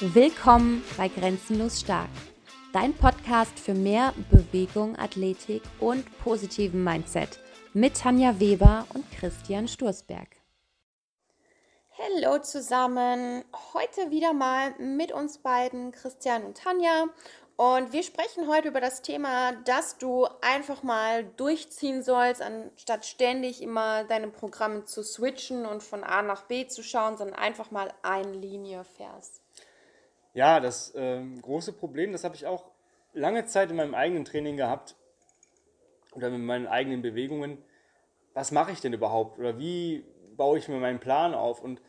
Willkommen bei Grenzenlos Stark, dein Podcast für mehr Bewegung, Athletik und positiven Mindset mit Tanja Weber und Christian Sturzberg. Hallo zusammen, heute wieder mal mit uns beiden, Christian und Tanja. Und wir sprechen heute über das Thema, dass du einfach mal durchziehen sollst, anstatt ständig immer deine Programme zu switchen und von A nach B zu schauen, sondern einfach mal eine Linie fährst. Ja, das äh, große Problem, das habe ich auch lange Zeit in meinem eigenen Training gehabt oder mit meinen eigenen Bewegungen. Was mache ich denn überhaupt oder wie baue ich mir meinen Plan auf? Und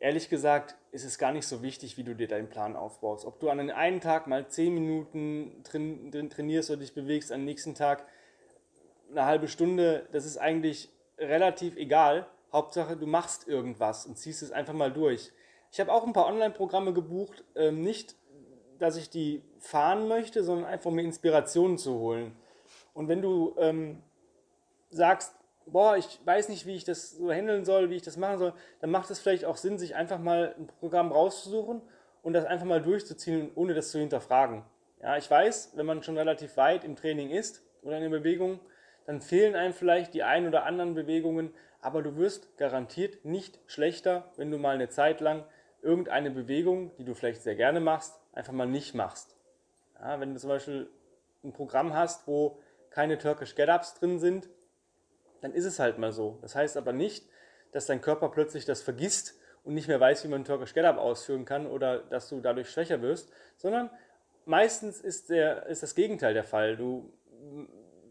ehrlich gesagt ist es gar nicht so wichtig, wie du dir deinen Plan aufbaust. Ob du an einem Tag mal 10 Minuten trainierst oder dich bewegst, am nächsten Tag eine halbe Stunde, das ist eigentlich relativ egal. Hauptsache, du machst irgendwas und ziehst es einfach mal durch. Ich habe auch ein paar Online-Programme gebucht, ähm, nicht, dass ich die fahren möchte, sondern einfach mir Inspirationen zu holen. Und wenn du ähm, sagst, boah, ich weiß nicht, wie ich das so handeln soll, wie ich das machen soll, dann macht es vielleicht auch Sinn, sich einfach mal ein Programm rauszusuchen und das einfach mal durchzuziehen, ohne das zu hinterfragen. Ja, ich weiß, wenn man schon relativ weit im Training ist oder in der Bewegung, dann fehlen einem vielleicht die ein oder anderen Bewegungen, aber du wirst garantiert nicht schlechter, wenn du mal eine Zeit lang irgendeine Bewegung, die du vielleicht sehr gerne machst, einfach mal nicht machst. Ja, wenn du zum Beispiel ein Programm hast, wo keine Turkish Get-Ups drin sind, dann ist es halt mal so. Das heißt aber nicht, dass dein Körper plötzlich das vergisst und nicht mehr weiß, wie man Turkish Get-Up ausführen kann oder dass du dadurch schwächer wirst, sondern meistens ist, der, ist das Gegenteil der Fall. Du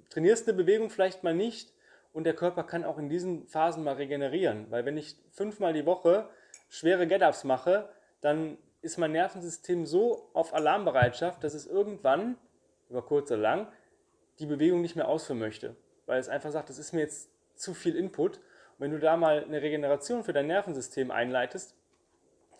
trainierst eine Bewegung vielleicht mal nicht und der Körper kann auch in diesen Phasen mal regenerieren, weil wenn ich fünfmal die Woche schwere Get-Ups mache, dann ist mein Nervensystem so auf Alarmbereitschaft, dass es irgendwann, über kurz oder lang, die Bewegung nicht mehr ausführen möchte weil es einfach sagt, das ist mir jetzt zu viel Input. Und wenn du da mal eine Regeneration für dein Nervensystem einleitest,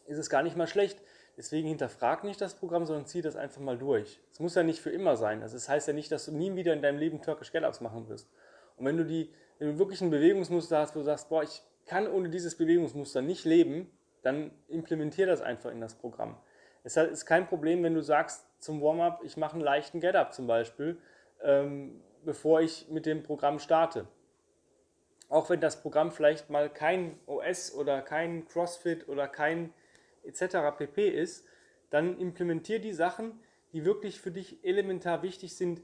ist es gar nicht mal schlecht. Deswegen hinterfrag nicht das Programm, sondern zieh das einfach mal durch. Es muss ja nicht für immer sein. Also das heißt ja nicht, dass du nie wieder in deinem Leben Turkish Get-Ups machen wirst. Und wenn du, die, wenn du wirklich ein Bewegungsmuster hast, wo du sagst, boah, ich kann ohne dieses Bewegungsmuster nicht leben, dann implementier das einfach in das Programm. Es ist kein Problem, wenn du sagst zum Warm-up, ich mache einen leichten Get-Up zum Beispiel. Ähm, bevor ich mit dem Programm starte. Auch wenn das Programm vielleicht mal kein OS oder kein CrossFit oder kein etc. pp ist, dann implementiere die Sachen, die wirklich für dich elementar wichtig sind,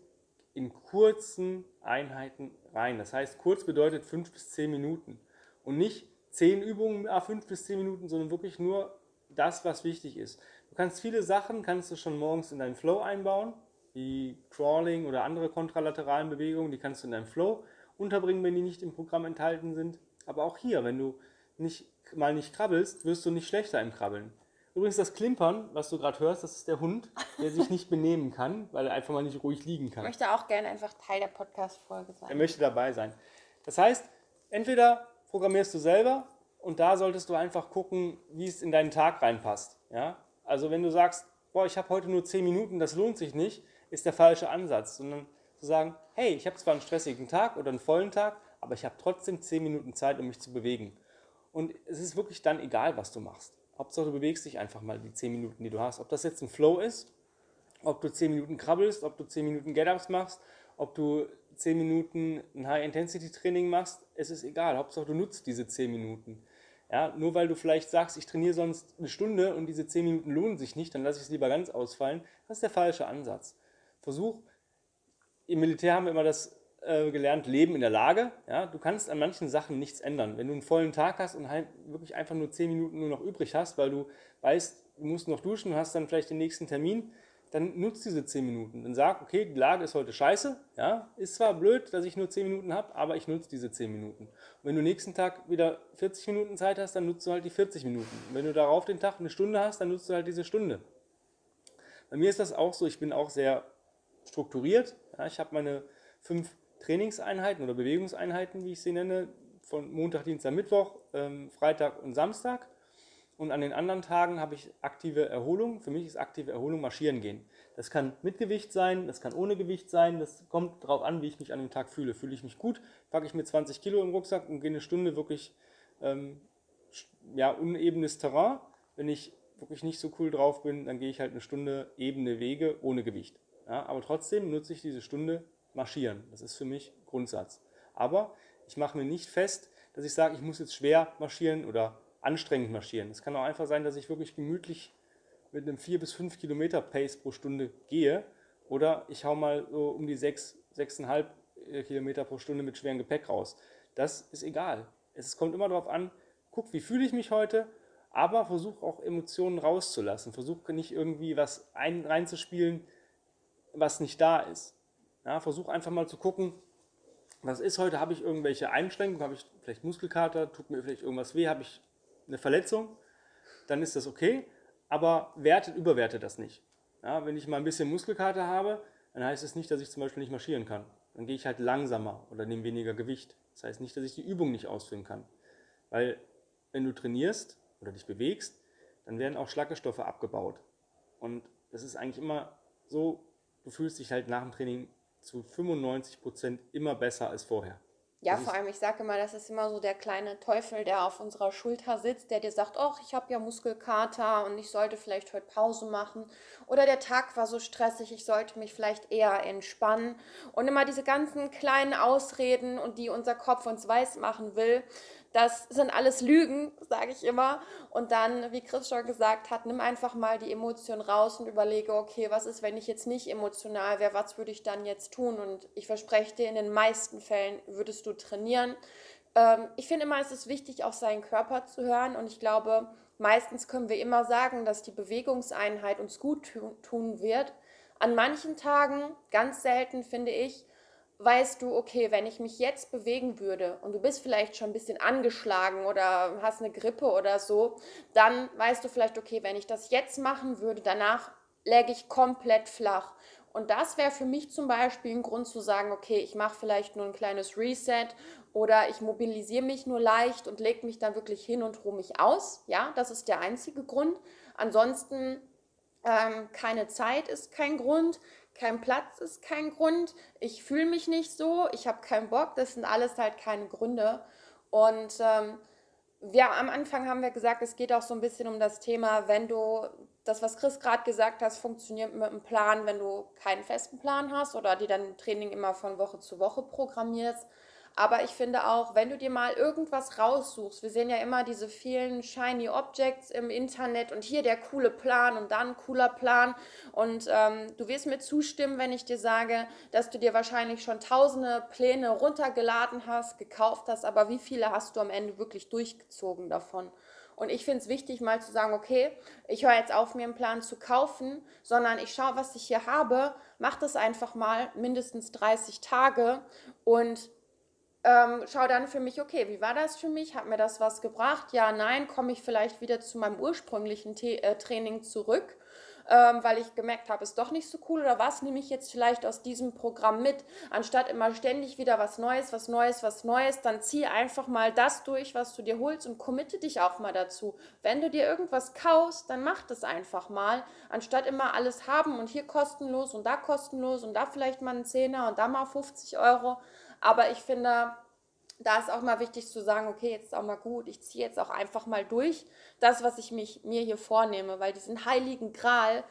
in kurzen Einheiten rein. Das heißt, kurz bedeutet 5 bis 10 Minuten. Und nicht 10 Übungen, 5 bis 10 Minuten, sondern wirklich nur das, was wichtig ist. Du kannst viele Sachen, kannst du schon morgens in deinen Flow einbauen wie Crawling oder andere kontralateralen Bewegungen, die kannst du in deinem Flow unterbringen, wenn die nicht im Programm enthalten sind. Aber auch hier, wenn du nicht, mal nicht krabbelst, wirst du nicht schlechter im Krabbeln. Übrigens das Klimpern, was du gerade hörst, das ist der Hund, der sich nicht benehmen kann, weil er einfach mal nicht ruhig liegen kann. Ich möchte auch gerne einfach Teil der Podcast-Folge sein. Er möchte dabei sein. Das heißt, entweder programmierst du selber und da solltest du einfach gucken, wie es in deinen Tag reinpasst. Ja? Also wenn du sagst, boah, ich habe heute nur 10 Minuten, das lohnt sich nicht, ist der falsche Ansatz, sondern zu sagen, hey, ich habe zwar einen stressigen Tag oder einen vollen Tag, aber ich habe trotzdem 10 Minuten Zeit, um mich zu bewegen. Und es ist wirklich dann egal, was du machst. Hauptsache, du bewegst dich einfach mal die 10 Minuten, die du hast. Ob das jetzt ein Flow ist, ob du 10 Minuten krabbelst, ob du 10 Minuten Get-Ups machst, ob du 10 Minuten ein High-Intensity-Training machst, es ist egal. Hauptsache, du nutzt diese 10 Minuten. Ja, nur weil du vielleicht sagst, ich trainiere sonst eine Stunde und diese 10 Minuten lohnen sich nicht, dann lasse ich es lieber ganz ausfallen. Das ist der falsche Ansatz. Versuch, im Militär haben wir immer das äh, gelernt, Leben in der Lage. Ja? Du kannst an manchen Sachen nichts ändern. Wenn du einen vollen Tag hast und halt wirklich einfach nur zehn Minuten nur noch übrig hast, weil du weißt, du musst noch duschen hast dann vielleicht den nächsten Termin, dann nutzt diese zehn Minuten. Dann sag, okay, die Lage ist heute scheiße. Ja? Ist zwar blöd, dass ich nur zehn Minuten habe, aber ich nutze diese zehn Minuten. Und wenn du nächsten Tag wieder 40 Minuten Zeit hast, dann nutzt du halt die 40 Minuten. Und wenn du darauf den Tag eine Stunde hast, dann nutzt du halt diese Stunde. Bei mir ist das auch so, ich bin auch sehr strukturiert. Ja, ich habe meine fünf Trainingseinheiten oder Bewegungseinheiten, wie ich sie nenne, von Montag, Dienstag, Mittwoch, ähm, Freitag und Samstag. Und an den anderen Tagen habe ich aktive Erholung. Für mich ist aktive Erholung marschieren gehen. Das kann mit Gewicht sein, das kann ohne Gewicht sein. Das kommt darauf an, wie ich mich an dem Tag fühle. Fühle ich mich gut, packe ich mir 20 Kilo im Rucksack und gehe eine Stunde wirklich ähm, ja, unebenes Terrain. Wenn ich wirklich nicht so cool drauf bin, dann gehe ich halt eine Stunde ebene Wege ohne Gewicht. Ja, aber trotzdem nutze ich diese Stunde marschieren. Das ist für mich Grundsatz. Aber ich mache mir nicht fest, dass ich sage, ich muss jetzt schwer marschieren oder anstrengend marschieren. Es kann auch einfach sein, dass ich wirklich gemütlich mit einem 4 bis 5 Kilometer Pace pro Stunde gehe oder ich hau mal so um die 6, 6,5 äh, Kilometer pro Stunde mit schwerem Gepäck raus. Das ist egal. Es kommt immer darauf an, guck, wie fühle ich mich heute, aber versuch auch Emotionen rauszulassen. Versuch nicht irgendwie was ein, reinzuspielen, was nicht da ist. Ja, versuch einfach mal zu gucken, was ist heute, habe ich irgendwelche Einschränkungen, habe ich vielleicht Muskelkater, tut mir vielleicht irgendwas weh, habe ich eine Verletzung, dann ist das okay, aber wertet, überwertet das nicht. Ja, wenn ich mal ein bisschen Muskelkater habe, dann heißt es das nicht, dass ich zum Beispiel nicht marschieren kann. Dann gehe ich halt langsamer oder nehme weniger Gewicht. Das heißt nicht, dass ich die Übung nicht ausführen kann. Weil wenn du trainierst oder dich bewegst, dann werden auch Schlackestoffe abgebaut. Und es ist eigentlich immer so, du fühlst dich halt nach dem Training zu 95 Prozent immer besser als vorher. Ja, vor allem, ich sage immer, das ist immer so der kleine Teufel, der auf unserer Schulter sitzt, der dir sagt, ach, ich habe ja Muskelkater und ich sollte vielleicht heute Pause machen. Oder der Tag war so stressig, ich sollte mich vielleicht eher entspannen. Und immer diese ganzen kleinen Ausreden und die unser Kopf uns weiß machen will, das sind alles Lügen, sage ich immer. Und dann, wie Chris schon gesagt hat, nimm einfach mal die Emotion raus und überlege, okay, was ist, wenn ich jetzt nicht emotional wäre, was würde ich dann jetzt tun? Und ich verspreche dir, in den meisten Fällen würdest du trainieren. Ähm, ich finde immer, es ist wichtig, auf seinen Körper zu hören. Und ich glaube, meistens können wir immer sagen, dass die Bewegungseinheit uns gut tun wird. An manchen Tagen, ganz selten finde ich, weißt du, okay, wenn ich mich jetzt bewegen würde und du bist vielleicht schon ein bisschen angeschlagen oder hast eine Grippe oder so, dann weißt du vielleicht, okay, wenn ich das jetzt machen würde, danach läge ich komplett flach. Und das wäre für mich zum Beispiel ein Grund zu sagen, okay, ich mache vielleicht nur ein kleines Reset oder ich mobilisiere mich nur leicht und lege mich dann wirklich hin und ruhe mich aus. Ja, das ist der einzige Grund. Ansonsten ähm, keine Zeit ist kein Grund. Kein Platz ist kein Grund. Ich fühle mich nicht so. Ich habe keinen Bock. Das sind alles halt keine Gründe. Und ähm, ja, am Anfang haben wir gesagt, es geht auch so ein bisschen um das Thema, wenn du das, was Chris gerade gesagt hat, funktioniert mit einem Plan, wenn du keinen festen Plan hast oder die dann Training immer von Woche zu Woche programmierst. Aber ich finde auch, wenn du dir mal irgendwas raussuchst, wir sehen ja immer diese vielen shiny Objects im Internet und hier der coole Plan und dann cooler Plan. Und ähm, du wirst mir zustimmen, wenn ich dir sage, dass du dir wahrscheinlich schon tausende Pläne runtergeladen hast, gekauft hast, aber wie viele hast du am Ende wirklich durchgezogen davon? Und ich finde es wichtig, mal zu sagen, okay, ich höre jetzt auf, mir einen Plan zu kaufen, sondern ich schaue, was ich hier habe, mache das einfach mal mindestens 30 Tage und ähm, schau dann für mich, okay, wie war das für mich? Hat mir das was gebracht? Ja, nein, komme ich vielleicht wieder zu meinem ursprünglichen T äh, Training zurück, ähm, weil ich gemerkt habe, ist doch nicht so cool oder was nehme ich jetzt vielleicht aus diesem Programm mit? Anstatt immer ständig wieder was Neues, was Neues, was Neues, dann zieh einfach mal das durch, was du dir holst und committe dich auch mal dazu. Wenn du dir irgendwas kaufst, dann mach das einfach mal, anstatt immer alles haben und hier kostenlos und da kostenlos und da vielleicht mal einen Zehner und da mal 50 Euro aber ich finde, da ist auch mal wichtig zu sagen, okay, jetzt ist auch mal gut, ich ziehe jetzt auch einfach mal durch das, was ich mich, mir hier vornehme, weil diesen heiligen Gral,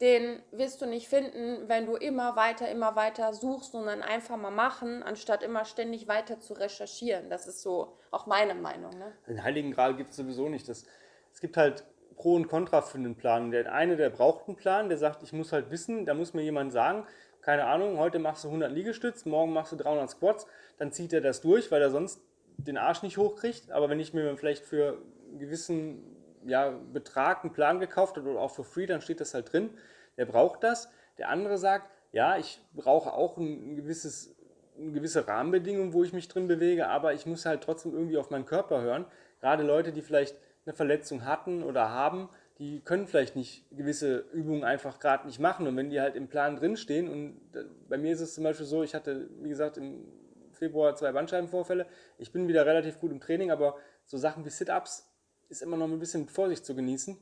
den wirst du nicht finden, wenn du immer weiter, immer weiter suchst und dann einfach mal machen, anstatt immer ständig weiter zu recherchieren. Das ist so auch meine Meinung. Ne? Den heiligen Gral gibt es sowieso nicht. Das, es gibt halt Pro und Contra für einen Plan. Der eine, der braucht einen Plan, der sagt, ich muss halt wissen, da muss mir jemand sagen, keine Ahnung, heute machst du 100 Liegestütz, morgen machst du 300 Squats, dann zieht er das durch, weil er sonst den Arsch nicht hochkriegt. Aber wenn ich mir vielleicht für einen gewissen ja, Betrag einen Plan gekauft habe oder auch für free, dann steht das halt drin. Der braucht das. Der andere sagt, ja, ich brauche auch ein gewisses, eine gewisse Rahmenbedingung, wo ich mich drin bewege, aber ich muss halt trotzdem irgendwie auf meinen Körper hören. Gerade Leute, die vielleicht eine Verletzung hatten oder haben, die können vielleicht nicht gewisse Übungen einfach gerade nicht machen. Und wenn die halt im Plan drinstehen, und bei mir ist es zum Beispiel so, ich hatte, wie gesagt, im Februar zwei Bandscheibenvorfälle. Ich bin wieder relativ gut im Training, aber so Sachen wie Sit-Ups ist immer noch ein bisschen Vorsicht zu genießen.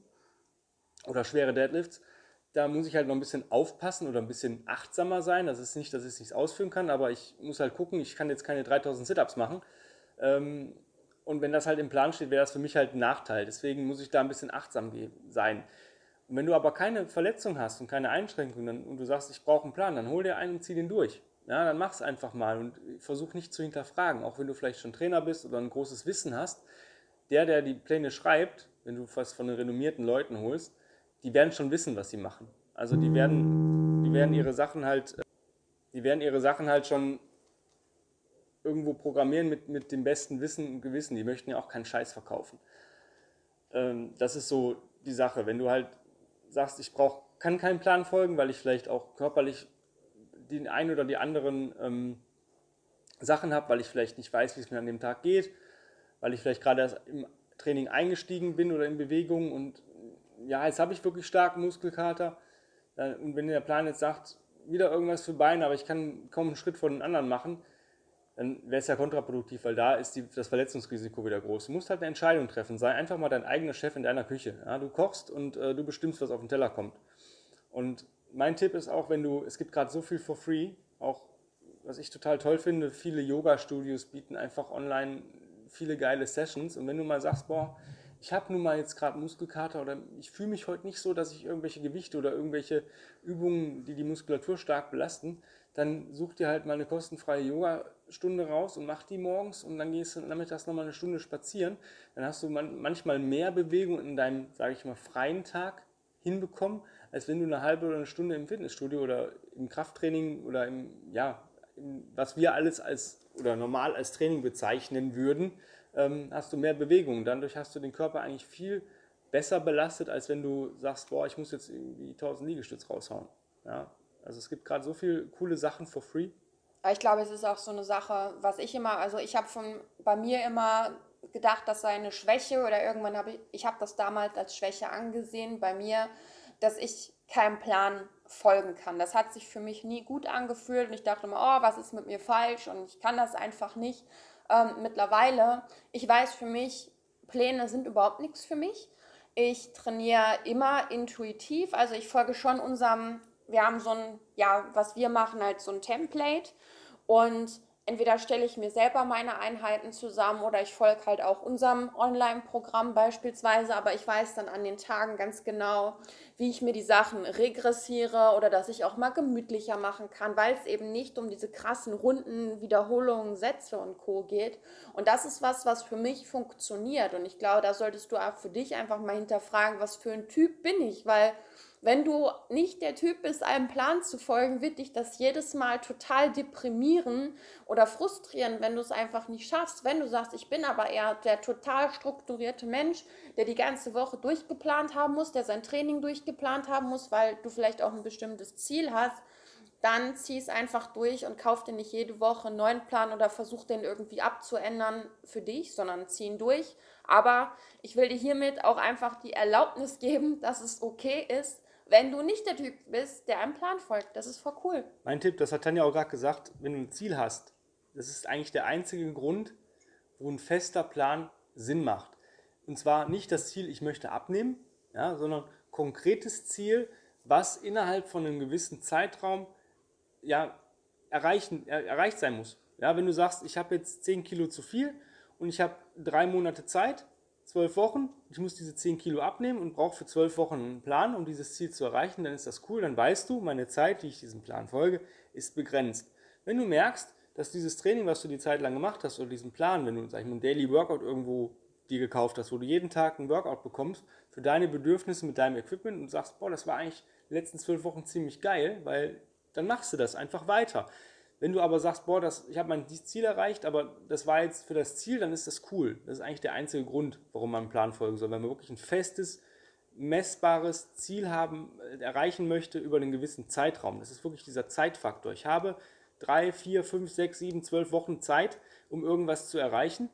Oder schwere Deadlifts. Da muss ich halt noch ein bisschen aufpassen oder ein bisschen achtsamer sein. Das ist nicht, dass ich es nicht ausführen kann, aber ich muss halt gucken, ich kann jetzt keine 3000 Sit-Ups machen. Ähm, Und wenn das halt im Plan steht, wäre das für mich halt ein Nachteil. Deswegen muss ich da ein bisschen achtsam sein. Und wenn du aber keine Verletzung hast und keine Einschränkungen und du sagst, ich brauche einen Plan, dann hol dir einen und zieh den durch. Ja, dann mach es einfach mal und versuch nicht zu hinterfragen, auch wenn du vielleicht schon Trainer bist oder ein großes Wissen hast. Der, der die Pläne schreibt, wenn du was von den renommierten Leuten holst, die werden schon wissen, was sie machen. Also die werden, die werden ihre Sachen halt, die werden ihre Sachen halt schon irgendwo programmieren mit, mit dem besten Wissen und Gewissen. Die möchten ja auch keinen Scheiß verkaufen. Ähm, das ist so die Sache. Wenn du halt sagst, ich brauch, kann keinen Plan folgen, weil ich vielleicht auch körperlich den einen oder die anderen ähm, Sachen habe, weil ich vielleicht nicht weiß, wie es mir an dem Tag geht, weil ich vielleicht gerade erst im Training eingestiegen bin oder in Bewegung und ja, jetzt habe ich wirklich starken Muskelkater. Und wenn der Plan jetzt sagt, wieder irgendwas für Beine, aber ich kann kaum einen Schritt von den anderen machen, dann wäre es ja kontraproduktiv, weil da ist die, das Verletzungsrisiko wieder groß. Du musst halt eine Entscheidung treffen. Sei einfach mal dein eigener Chef in deiner Küche. Ja, du kochst und äh, du bestimmst, was auf den Teller kommt. Und mein Tipp ist auch, wenn du, es gibt gerade so viel for free, auch was ich total toll finde, viele Yoga-Studios bieten einfach online viele geile Sessions. Und wenn du mal sagst, boah, ich habe nun mal jetzt gerade Muskelkater oder ich fühle mich heute nicht so, dass ich irgendwelche Gewichte oder irgendwelche Übungen, die die Muskulatur stark belasten, dann such dir halt mal eine kostenfreie Yoga-Stunde raus und mach die morgens und dann gehst du nachmittags nochmal eine Stunde spazieren. Dann hast du man, manchmal mehr Bewegung in deinem, sage ich mal, freien Tag hinbekommen, als wenn du eine halbe oder eine Stunde im Fitnessstudio oder im Krafttraining oder im, ja, im, was wir alles als oder normal als Training bezeichnen würden, ähm, hast du mehr Bewegung. Dadurch hast du den Körper eigentlich viel besser belastet, als wenn du sagst, boah, ich muss jetzt irgendwie 1000 Liegestütz raushauen. Ja? Also es gibt gerade so viele coole Sachen for free. Ich glaube, es ist auch so eine Sache, was ich immer, also ich habe von bei mir immer gedacht, das sei eine Schwäche oder irgendwann habe ich, ich habe das damals als Schwäche angesehen bei mir, dass ich keinem Plan folgen kann. Das hat sich für mich nie gut angefühlt und ich dachte immer, oh, was ist mit mir falsch und ich kann das einfach nicht ähm, mittlerweile. Ich weiß für mich, Pläne sind überhaupt nichts für mich. Ich trainiere immer intuitiv, also ich folge schon unserem, wir haben so ein, ja, was wir machen, halt so ein Template und entweder stelle ich mir selber meine Einheiten zusammen oder ich folge halt auch unserem Online-Programm beispielsweise, aber ich weiß dann an den Tagen ganz genau, wie ich mir die Sachen regressiere oder dass ich auch mal gemütlicher machen kann, weil es eben nicht um diese krassen runden Wiederholungen, Sätze und Co geht. Und das ist was, was für mich funktioniert. Und ich glaube, da solltest du auch für dich einfach mal hinterfragen, was für ein Typ bin ich, weil wenn du nicht der Typ bist, einem Plan zu folgen, wird dich das jedes Mal total deprimieren oder frustrieren, wenn du es einfach nicht schaffst. Wenn du sagst, ich bin aber eher der total strukturierte Mensch, der die ganze Woche durchgeplant haben muss, der sein Training durchgeplant haben muss, weil du vielleicht auch ein bestimmtes Ziel hast, dann zieh es einfach durch und kauf dir nicht jede Woche einen neuen Plan oder versuch den irgendwie abzuändern für dich, sondern zieh ihn durch. Aber ich will dir hiermit auch einfach die Erlaubnis geben, dass es okay ist, wenn du nicht der Typ bist, der einem Plan folgt. Das ist voll cool. Mein Tipp, das hat Tanja auch gerade gesagt, wenn du ein Ziel hast, das ist eigentlich der einzige Grund, wo ein fester Plan Sinn macht. Und zwar nicht das Ziel, ich möchte abnehmen, ja, sondern konkretes Ziel, was innerhalb von einem gewissen Zeitraum ja, erreichen, er, erreicht sein muss. Ja, wenn du sagst, ich habe jetzt 10 Kilo zu viel und ich habe drei Monate Zeit, zwölf Wochen, ich muss diese 10 Kilo abnehmen und brauche für zwölf Wochen einen Plan, um dieses Ziel zu erreichen, dann ist das cool, dann weißt du, meine Zeit, die ich diesem Plan folge, ist begrenzt. Wenn du merkst, dass dieses Training, was du die Zeit lang gemacht hast, oder diesen Plan, wenn du, sag ich mal, einen Daily Workout irgendwo dir gekauft hast, wo du jeden Tag einen Workout bekommst, für deine Bedürfnisse mit deinem Equipment und sagst, boah, das war eigentlich die letzten zwölf Wochen ziemlich geil, weil dann machst du das einfach weiter. Wenn du aber sagst, boah, das, ich habe mein Ziel erreicht, aber das war jetzt für das Ziel, dann ist das cool. Das ist eigentlich der einzige Grund, warum man einen Plan folgen soll. Wenn man wirklich ein festes, messbares Ziel haben, äh, erreichen möchte über einen gewissen Zeitraum. Das ist wirklich dieser Zeitfaktor. Ich habe drei, vier, fünf, sechs, sieben, zwölf Wochen Zeit, um irgendwas zu erreichen.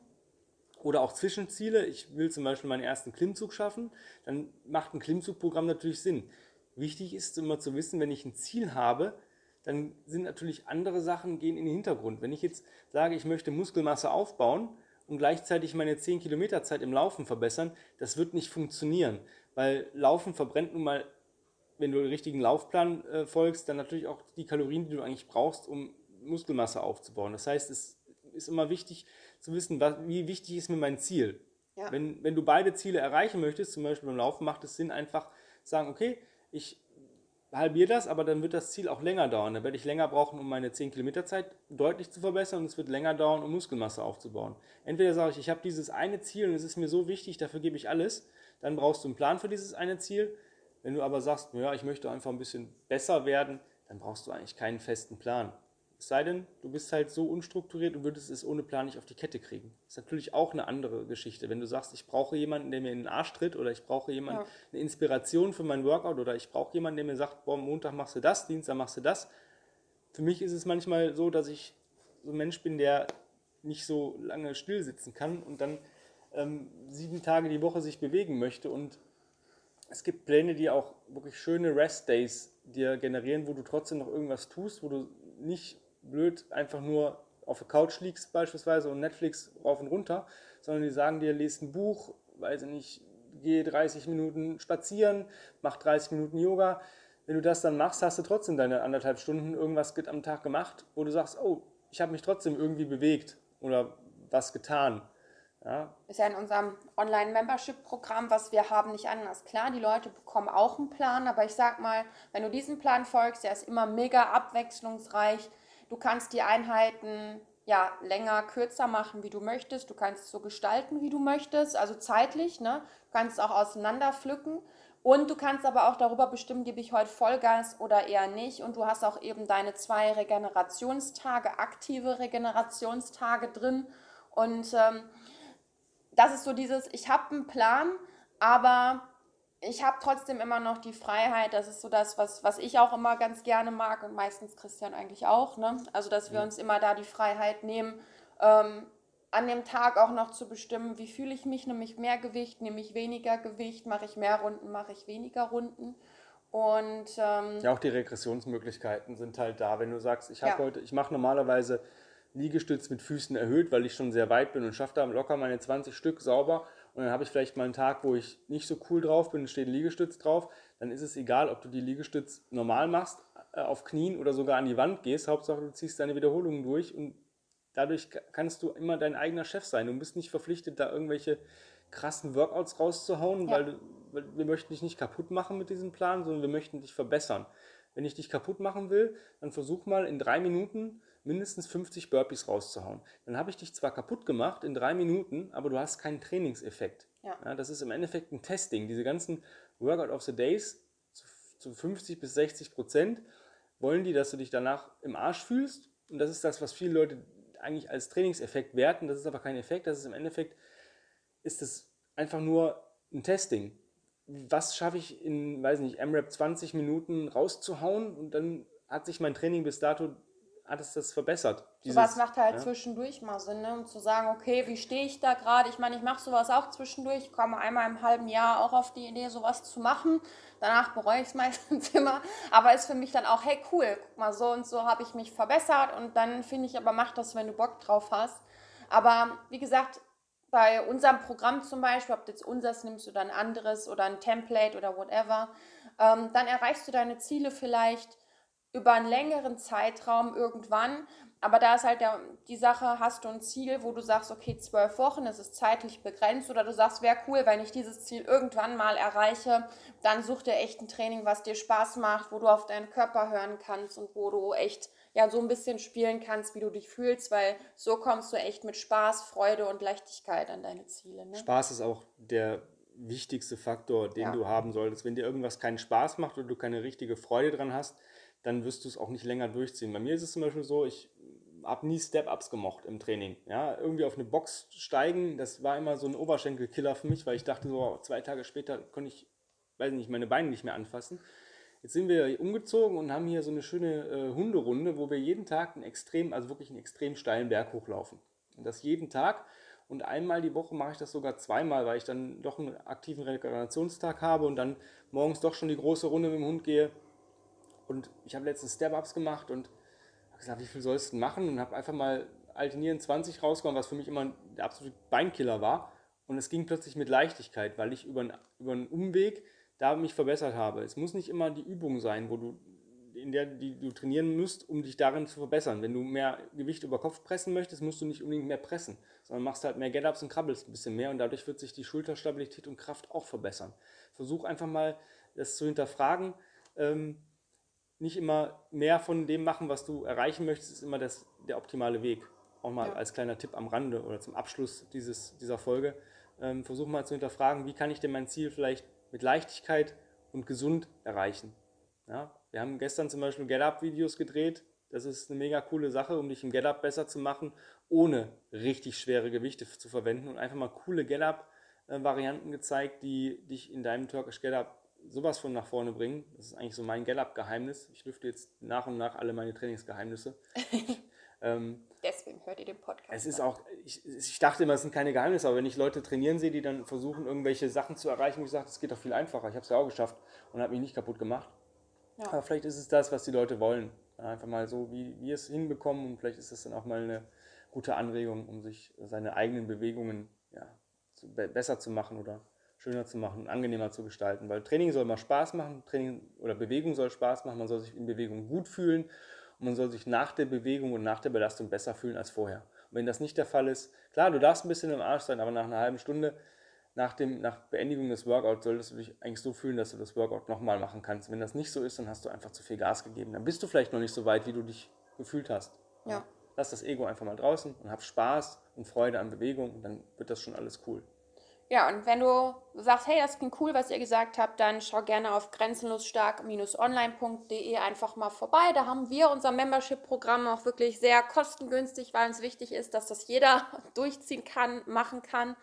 Oder auch Zwischenziele. Ich will zum Beispiel meinen ersten Klimmzug schaffen. Dann macht ein Klimmzugprogramm natürlich Sinn. Wichtig ist immer zu wissen, wenn ich ein Ziel habe, dann sind natürlich andere Sachen gehen in den Hintergrund. Wenn ich jetzt sage, ich möchte Muskelmasse aufbauen und gleichzeitig meine 10 Kilometer Zeit im Laufen verbessern, das wird nicht funktionieren, weil Laufen verbrennt nun mal, wenn du den richtigen Laufplan äh, folgst, dann natürlich auch die Kalorien, die du eigentlich brauchst, um Muskelmasse aufzubauen. Das heißt, es ist immer wichtig, zu wissen, was, wie wichtig ist mir mein Ziel. Ja. Wenn, wenn du beide Ziele erreichen möchtest, zum Beispiel beim Laufen, macht es Sinn, einfach sagen, okay, ich halbiere das, aber dann wird das Ziel auch länger dauern. Dann werde ich länger brauchen, um meine 10 Kilometer Zeit deutlich zu verbessern und es wird länger dauern, um Muskelmasse aufzubauen. Entweder sage ich, ich habe dieses eine Ziel und es ist mir so wichtig, dafür gebe ich alles, dann brauchst du einen Plan für dieses eine Ziel. Wenn du aber sagst, ja, ich möchte einfach ein bisschen besser werden, dann brauchst du eigentlich keinen festen Plan. Es sei denn, du bist halt so unstrukturiert und würdest es ohne Plan nicht auf die Kette kriegen. Das ist natürlich auch eine andere Geschichte. Wenn du sagst, ich brauche jemanden, der mir in den Arsch tritt oder ich brauche jemanden, ja. eine Inspiration für mein Workout oder ich brauche jemanden, der mir sagt, boah, Montag machst du das, Dienstag machst du das. Für mich ist es manchmal so, dass ich so ein Mensch bin, der nicht so lange still sitzen kann und dann ähm, sieben Tage die Woche sich bewegen möchte. Und es gibt Pläne, die auch wirklich schöne Rest-Days dir generieren, wo du trotzdem noch irgendwas tust, wo du nicht blöd einfach nur auf der Couch liegst beispielsweise und Netflix rauf und runter, sondern die sagen dir, lest ein Buch, weiß ich nicht, geh 30 Minuten spazieren, mach 30 Minuten Yoga. Wenn du das dann machst, hast du trotzdem deine anderthalb Stunden irgendwas am Tag gemacht, wo du sagst, oh, ich habe mich trotzdem irgendwie bewegt oder was getan. Ja. Ist ja in unserem Online-Membership-Programm, was wir haben, nicht anders. Klar, die Leute bekommen auch einen Plan, aber ich sag mal, wenn du diesen Plan folgst, der ist immer mega abwechslungsreich Du kannst die Einheiten ja länger, kürzer machen, wie du möchtest. Du kannst es so gestalten, wie du möchtest, also zeitlich. Ne? Du kannst es auch auseinander pflücken. Und du kannst aber auch darüber bestimmen, gebe ich heute Vollgas oder eher nicht. Und du hast auch eben deine zwei Regenerationstage, aktive Regenerationstage drin. Und ähm, das ist so dieses, ich habe einen Plan, aber ich habe trotzdem immer noch die Freiheit, das ist so das, was, was ich auch immer ganz gerne mag und meistens Christian eigentlich auch, ne? Also, dass wir uns immer da die Freiheit nehmen, ähm, an dem Tag auch noch zu bestimmen, wie fühle ich mich, nehme ich mehr Gewicht, nehme ich weniger Gewicht, mache ich mehr Runden, mache ich weniger Runden. Und ähm, ja, auch die Regressionsmöglichkeiten sind halt da. Wenn du sagst, ich habe ja. heute, ich mache normalerweise Liegestütz mit Füßen erhöht, weil ich schon sehr weit bin und schaffe da locker meine 20 Stück sauber und dann habe ich vielleicht mal einen Tag, wo ich nicht so cool drauf bin, steht ein Liegestütz drauf, dann ist es egal, ob du die Liegestütz normal machst, äh, auf Knien oder sogar an die Wand gehst. Hauptsache, du ziehst deine Wiederholungen durch und dadurch kannst du immer dein eigener Chef sein. Du bist nicht verpflichtet, da irgendwelche krassen Workouts rauszuhauen, ja. weil, du, weil wir möchten dich nicht kaputt machen mit diesem Plan, sondern wir möchten dich verbessern. Wenn ich dich kaputt machen will, dann versuch mal in drei Minuten mindestens 50 Burpees rauszuhauen. Dann habe ich dich zwar kaputt gemacht in drei Minuten, aber du hast keinen Trainingseffekt. Ja. ja das ist im Endeffekt ein Testing. Diese ganzen Workout of the Days zu, zu 50 bis 60 Prozent wollen die, dass du dich danach im Arsch fühlst. Und das ist das, was viele Leute eigentlich als Trainingseffekt werten. Das ist aber kein Effekt. Das ist im Endeffekt ist es einfach nur ein Testing. Was schaffe ich in, weiß nicht, MRAP 20 Minuten rauszuhauen und dann hat sich mein Training bis dato hat es das verbessert. Dieses, sowas macht halt ja? zwischendurch mal Sinn, ne? um zu sagen, okay, wie stehe ich da gerade? Ich meine, ich mache sowas auch zwischendurch, ich komme einmal im halben Jahr auch auf die Idee, sowas zu machen. Danach bereue ich es meistens immer, aber ist für mich dann auch, hey cool, guck mal, so und so habe ich mich verbessert und dann finde ich aber, mach das, wenn du Bock drauf hast. Aber wie gesagt, bei unserem Programm zum Beispiel, ob du jetzt unseres nimmst oder ein anderes oder ein Template oder whatever, ähm, dann erreichst du deine Ziele vielleicht über einen längeren Zeitraum irgendwann. Aber da ist halt der, die Sache, hast du ein Ziel, wo du sagst, okay, zwölf Wochen, es ist zeitlich begrenzt, oder du sagst, wäre cool, wenn ich dieses Ziel irgendwann mal erreiche, dann such dir echt ein Training, was dir Spaß macht, wo du auf deinen Körper hören kannst und wo du echt ja so ein bisschen spielen kannst, wie du dich fühlst, weil so kommst du echt mit Spaß, Freude und Leichtigkeit an deine Ziele. Ne? Spaß ist auch der wichtigste Faktor, den ja. du haben solltest. Wenn dir irgendwas keinen Spaß macht oder du keine richtige Freude dran hast, dann wirst du es auch nicht länger durchziehen. Bei mir ist es zum Beispiel so, ich habe nie Step-Ups gemocht im Training. Ja, irgendwie auf eine Box steigen, das war immer so ein Oberschenkelkiller für mich, weil ich dachte so, zwei Tage später konnte ich, weiß nicht, meine Beine nicht mehr anfassen. Jetzt sind wir umgezogen und haben hier so eine schöne äh, Hunderunde, wo wir jeden Tag einen extrem, also wirklich einen extrem steilen Berg hochlaufen. Und das jeden Tag. Und einmal die Woche mache ich das sogar zweimal, weil ich dann doch einen aktiven Regenerationstag habe und dann morgens doch schon die große Runde mit dem Hund gehe. Und ich habe letztens Step-Ups gemacht und habe gesagt, wie viel sollst du machen? Und habe einfach mal Altinieren 20 rausgehauen, was für mich immer der absolute Beinkiller war. Und es ging plötzlich mit Leichtigkeit, weil ich über einen, über einen Umweg da mich verbessert habe. Es muss nicht immer die Übung sein, wo du in der die du trainieren musst, um dich darin zu verbessern. Wenn du mehr Gewicht über Kopf pressen möchtest, musst du nicht unbedingt mehr pressen, sondern machst halt mehr Get-Ups und krabbelst ein bisschen mehr und dadurch wird sich die Schulterstabilität und Kraft auch verbessern. Versuch einfach mal das zu hinterfragen. Ähm, nicht immer mehr von dem machen, was du erreichen möchtest, ist immer das, der optimale Weg. Auch mal ja. als kleiner Tipp am Rande oder zum Abschluss dieses, dieser Folge. Ähm, versuch mal zu hinterfragen, wie kann ich denn mein Ziel vielleicht mit Leichtigkeit und gesund erreichen. Ja, wir haben gestern zum Beispiel Get-Up-Videos gedreht. Das ist eine mega coole Sache, um dich im Get-Up besser zu machen, ohne richtig schwere Gewichte zu verwenden und einfach mal coole Get-Up-Varianten gezeigt, die dich in deinem Turkish Get-Up sowas von nach vorne bringen. Das ist eigentlich so mein Get-Up-Geheimnis. Ich lüfte jetzt nach und nach alle meine Trainingsgeheimnisse. ähm, Deswegen hört ihr den Podcast. Es ist auch, ich, ich, dachte immer, es sind keine Geheimnisse, aber wenn ich Leute trainieren sehe, die dann versuchen, irgendwelche Sachen zu erreichen, wo ich sage, das geht doch viel einfacher. Ich habe es ja auch geschafft und habe mich nicht kaputt gemacht. Ja. Aber vielleicht ist es das, was die Leute wollen. Einfach mal so, wie wir es hinbekommen und vielleicht ist es dann auch mal eine gute Anregung, um sich seine eigenen Bewegungen ja, zu, besser zu machen oder schöner zu machen, angenehmer zu gestalten. Weil Training soll mal Spaß machen, Training oder Bewegung soll Spaß machen, man soll sich in Bewegung gut fühlen und man soll sich nach der Bewegung und nach der Belastung besser fühlen als vorher. Und wenn das nicht der Fall ist, klar, du darfst ein bisschen im Arsch sein, aber nach einer halben Stunde, nach, dem, nach Beendigung des Workouts, solltest du dich eigentlich so fühlen, dass du das Workout nochmal machen kannst. Wenn das nicht so ist, dann hast du einfach zu viel Gas gegeben. Dann bist du vielleicht noch nicht so weit, wie du dich gefühlt hast. Ja. Lass das Ego einfach mal draußen und hab Spaß und Freude an Bewegung und dann wird das schon alles cool. Ja, und wenn du sagst, hey, das klingt cool, was ihr gesagt habt, dann schau gerne auf grenzenlosstark-online.de einfach mal vorbei. Da haben wir unser Membership-Programm auch wirklich sehr kostengünstig, weil uns wichtig ist, dass das jeder durchziehen kann, machen kann.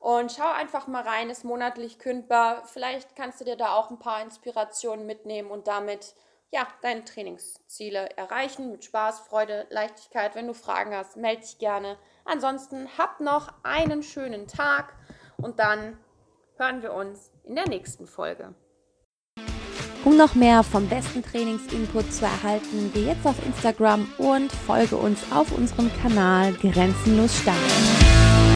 Und schau einfach mal rein, ist monatlich kündbar. Vielleicht kannst du dir da auch ein paar Inspirationen mitnehmen und damit ja, deine Trainingsziele erreichen mit Spaß, Freude, Leichtigkeit. Wenn du Fragen hast, melde dich gerne. Ansonsten habt noch einen schönen Tag und dann hören wir uns in der nächsten Folge. Um noch mehr vom besten Trainingsinput zu erhalten, geh jetzt auf Instagram und folge uns auf unserem Kanal Grenzenlos Stark.